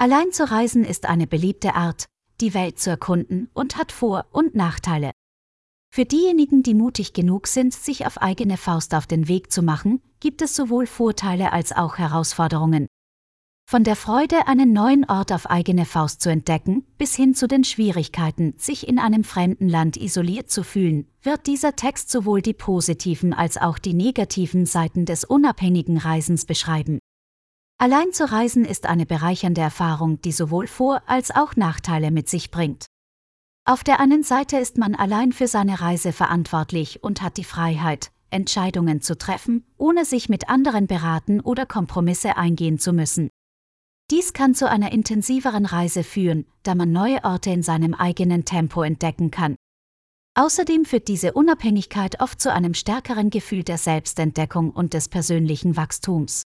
Allein zu reisen ist eine beliebte Art, die Welt zu erkunden und hat Vor- und Nachteile. Für diejenigen, die mutig genug sind, sich auf eigene Faust auf den Weg zu machen, gibt es sowohl Vorteile als auch Herausforderungen. Von der Freude, einen neuen Ort auf eigene Faust zu entdecken, bis hin zu den Schwierigkeiten, sich in einem fremden Land isoliert zu fühlen, wird dieser Text sowohl die positiven als auch die negativen Seiten des unabhängigen Reisens beschreiben. Allein zu reisen ist eine bereichernde Erfahrung, die sowohl Vor- als auch Nachteile mit sich bringt. Auf der einen Seite ist man allein für seine Reise verantwortlich und hat die Freiheit, Entscheidungen zu treffen, ohne sich mit anderen beraten oder Kompromisse eingehen zu müssen. Dies kann zu einer intensiveren Reise führen, da man neue Orte in seinem eigenen Tempo entdecken kann. Außerdem führt diese Unabhängigkeit oft zu einem stärkeren Gefühl der Selbstentdeckung und des persönlichen Wachstums.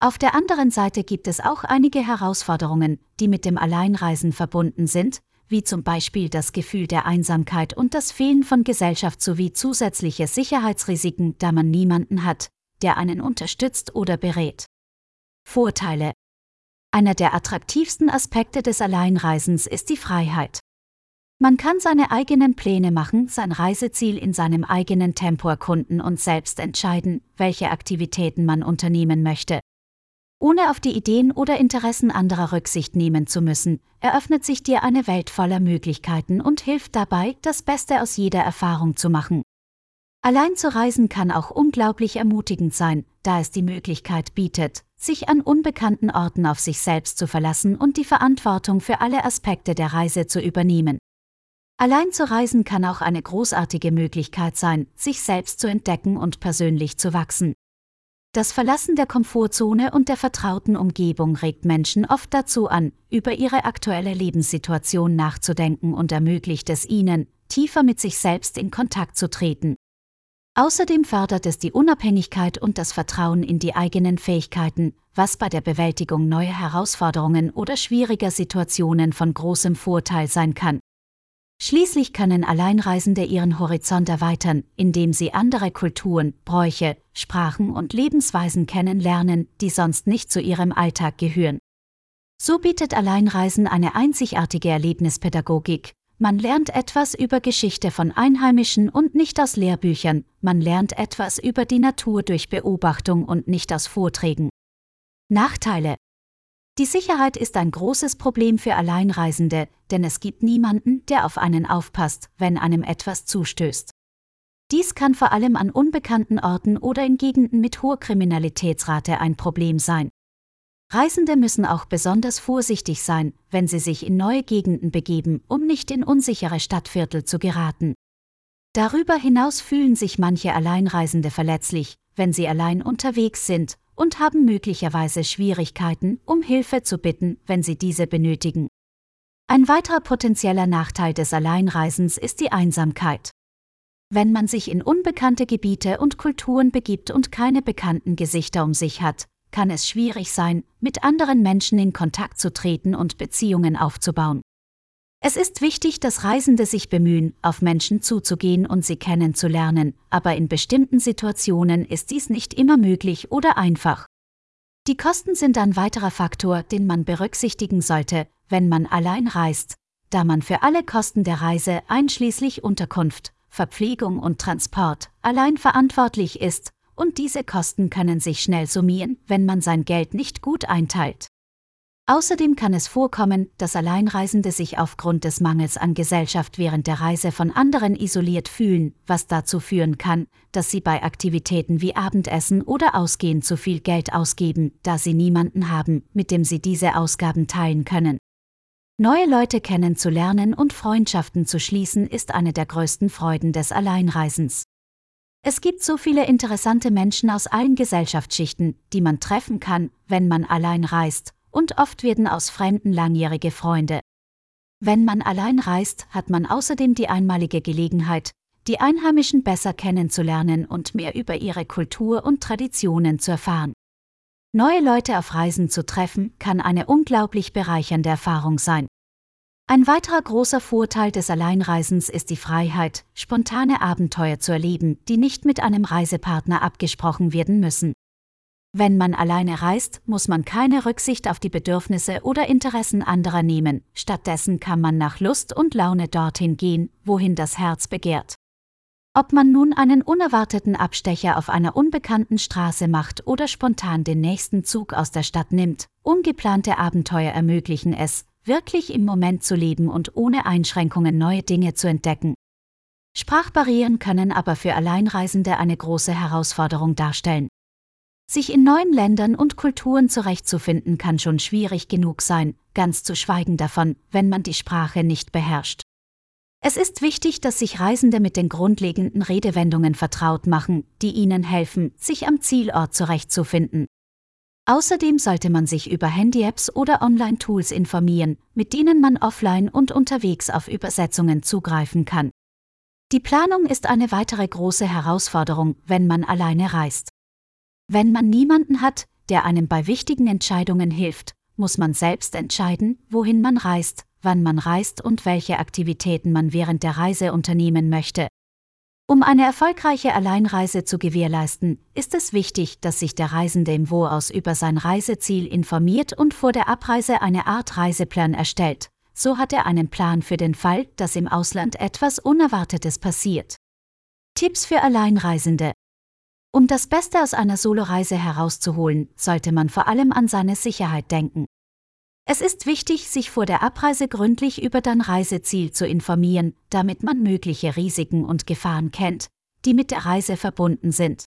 Auf der anderen Seite gibt es auch einige Herausforderungen, die mit dem Alleinreisen verbunden sind, wie zum Beispiel das Gefühl der Einsamkeit und das Fehlen von Gesellschaft sowie zusätzliche Sicherheitsrisiken, da man niemanden hat, der einen unterstützt oder berät. Vorteile einer der attraktivsten Aspekte des Alleinreisens ist die Freiheit. Man kann seine eigenen Pläne machen, sein Reiseziel in seinem eigenen Tempo erkunden und selbst entscheiden, welche Aktivitäten man unternehmen möchte. Ohne auf die Ideen oder Interessen anderer Rücksicht nehmen zu müssen, eröffnet sich dir eine Welt voller Möglichkeiten und hilft dabei, das Beste aus jeder Erfahrung zu machen. Allein zu reisen kann auch unglaublich ermutigend sein, da es die Möglichkeit bietet, sich an unbekannten Orten auf sich selbst zu verlassen und die Verantwortung für alle Aspekte der Reise zu übernehmen. Allein zu reisen kann auch eine großartige Möglichkeit sein, sich selbst zu entdecken und persönlich zu wachsen. Das Verlassen der Komfortzone und der vertrauten Umgebung regt Menschen oft dazu an, über ihre aktuelle Lebenssituation nachzudenken und ermöglicht es ihnen, tiefer mit sich selbst in Kontakt zu treten. Außerdem fördert es die Unabhängigkeit und das Vertrauen in die eigenen Fähigkeiten, was bei der Bewältigung neuer Herausforderungen oder schwieriger Situationen von großem Vorteil sein kann. Schließlich können Alleinreisende ihren Horizont erweitern, indem sie andere Kulturen, Bräuche, Sprachen und Lebensweisen kennenlernen, die sonst nicht zu ihrem Alltag gehören. So bietet Alleinreisen eine einzigartige Erlebnispädagogik, man lernt etwas über Geschichte von Einheimischen und nicht aus Lehrbüchern, man lernt etwas über die Natur durch Beobachtung und nicht aus Vorträgen. Nachteile Die Sicherheit ist ein großes Problem für Alleinreisende, denn es gibt niemanden, der auf einen aufpasst, wenn einem etwas zustößt. Dies kann vor allem an unbekannten Orten oder in Gegenden mit hoher Kriminalitätsrate ein Problem sein. Reisende müssen auch besonders vorsichtig sein, wenn sie sich in neue Gegenden begeben, um nicht in unsichere Stadtviertel zu geraten. Darüber hinaus fühlen sich manche Alleinreisende verletzlich, wenn sie allein unterwegs sind und haben möglicherweise Schwierigkeiten, um Hilfe zu bitten, wenn sie diese benötigen. Ein weiterer potenzieller Nachteil des Alleinreisens ist die Einsamkeit. Wenn man sich in unbekannte Gebiete und Kulturen begibt und keine bekannten Gesichter um sich hat, kann es schwierig sein, mit anderen Menschen in Kontakt zu treten und Beziehungen aufzubauen. Es ist wichtig, dass Reisende sich bemühen, auf Menschen zuzugehen und sie kennenzulernen, aber in bestimmten Situationen ist dies nicht immer möglich oder einfach. Die Kosten sind ein weiterer Faktor, den man berücksichtigen sollte, wenn man allein reist, da man für alle Kosten der Reise einschließlich Unterkunft, Verpflegung und Transport allein verantwortlich ist und diese Kosten können sich schnell summieren, wenn man sein Geld nicht gut einteilt. Außerdem kann es vorkommen, dass Alleinreisende sich aufgrund des Mangels an Gesellschaft während der Reise von anderen isoliert fühlen, was dazu führen kann, dass sie bei Aktivitäten wie Abendessen oder Ausgehen zu viel Geld ausgeben, da sie niemanden haben, mit dem sie diese Ausgaben teilen können. Neue Leute kennenzulernen und Freundschaften zu schließen ist eine der größten Freuden des Alleinreisens. Es gibt so viele interessante Menschen aus allen Gesellschaftsschichten, die man treffen kann, wenn man allein reist, und oft werden aus Fremden langjährige Freunde. Wenn man allein reist, hat man außerdem die einmalige Gelegenheit, die Einheimischen besser kennenzulernen und mehr über ihre Kultur und Traditionen zu erfahren. Neue Leute auf Reisen zu treffen, kann eine unglaublich bereichernde Erfahrung sein. Ein weiterer großer Vorteil des Alleinreisens ist die Freiheit, spontane Abenteuer zu erleben, die nicht mit einem Reisepartner abgesprochen werden müssen. Wenn man alleine reist, muss man keine Rücksicht auf die Bedürfnisse oder Interessen anderer nehmen, stattdessen kann man nach Lust und Laune dorthin gehen, wohin das Herz begehrt. Ob man nun einen unerwarteten Abstecher auf einer unbekannten Straße macht oder spontan den nächsten Zug aus der Stadt nimmt, ungeplante Abenteuer ermöglichen es, wirklich im Moment zu leben und ohne Einschränkungen neue Dinge zu entdecken. Sprachbarrieren können aber für Alleinreisende eine große Herausforderung darstellen. Sich in neuen Ländern und Kulturen zurechtzufinden kann schon schwierig genug sein, ganz zu schweigen davon, wenn man die Sprache nicht beherrscht. Es ist wichtig, dass sich Reisende mit den grundlegenden Redewendungen vertraut machen, die ihnen helfen, sich am Zielort zurechtzufinden. Außerdem sollte man sich über Handy-Apps oder Online-Tools informieren, mit denen man offline und unterwegs auf Übersetzungen zugreifen kann. Die Planung ist eine weitere große Herausforderung, wenn man alleine reist. Wenn man niemanden hat, der einem bei wichtigen Entscheidungen hilft, muss man selbst entscheiden, wohin man reist, wann man reist und welche Aktivitäten man während der Reise unternehmen möchte. Um eine erfolgreiche Alleinreise zu gewährleisten, ist es wichtig, dass sich der Reisende im Voraus über sein Reiseziel informiert und vor der Abreise eine Art Reiseplan erstellt. So hat er einen Plan für den Fall, dass im Ausland etwas Unerwartetes passiert. Tipps für Alleinreisende Um das Beste aus einer Soloreise herauszuholen, sollte man vor allem an seine Sicherheit denken. Es ist wichtig, sich vor der Abreise gründlich über dein Reiseziel zu informieren, damit man mögliche Risiken und Gefahren kennt, die mit der Reise verbunden sind.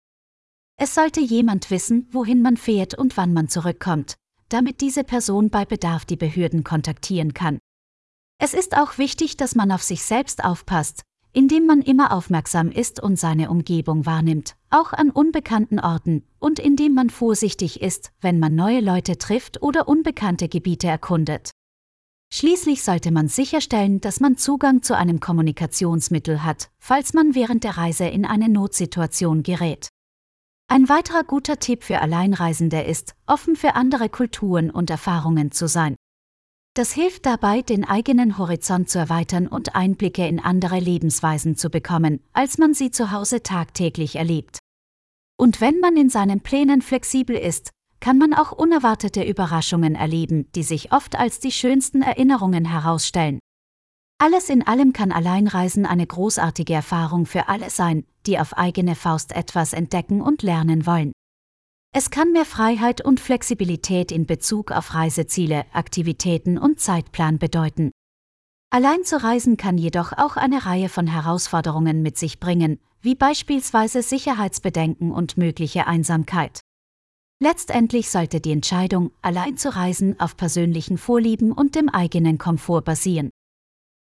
Es sollte jemand wissen, wohin man fährt und wann man zurückkommt, damit diese Person bei Bedarf die Behörden kontaktieren kann. Es ist auch wichtig, dass man auf sich selbst aufpasst, indem man immer aufmerksam ist und seine Umgebung wahrnimmt, auch an unbekannten Orten, und indem man vorsichtig ist, wenn man neue Leute trifft oder unbekannte Gebiete erkundet. Schließlich sollte man sicherstellen, dass man Zugang zu einem Kommunikationsmittel hat, falls man während der Reise in eine Notsituation gerät. Ein weiterer guter Tipp für Alleinreisende ist, offen für andere Kulturen und Erfahrungen zu sein. Das hilft dabei, den eigenen Horizont zu erweitern und Einblicke in andere Lebensweisen zu bekommen, als man sie zu Hause tagtäglich erlebt. Und wenn man in seinen Plänen flexibel ist, kann man auch unerwartete Überraschungen erleben, die sich oft als die schönsten Erinnerungen herausstellen. Alles in allem kann Alleinreisen eine großartige Erfahrung für alle sein, die auf eigene Faust etwas entdecken und lernen wollen. Es kann mehr Freiheit und Flexibilität in Bezug auf Reiseziele, Aktivitäten und Zeitplan bedeuten. Allein zu reisen kann jedoch auch eine Reihe von Herausforderungen mit sich bringen, wie beispielsweise Sicherheitsbedenken und mögliche Einsamkeit. Letztendlich sollte die Entscheidung, allein zu reisen, auf persönlichen Vorlieben und dem eigenen Komfort basieren.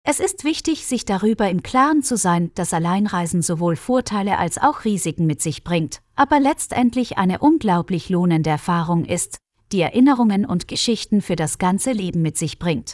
Es ist wichtig, sich darüber im Klaren zu sein, dass Alleinreisen sowohl Vorteile als auch Risiken mit sich bringt, aber letztendlich eine unglaublich lohnende Erfahrung ist, die Erinnerungen und Geschichten für das ganze Leben mit sich bringt.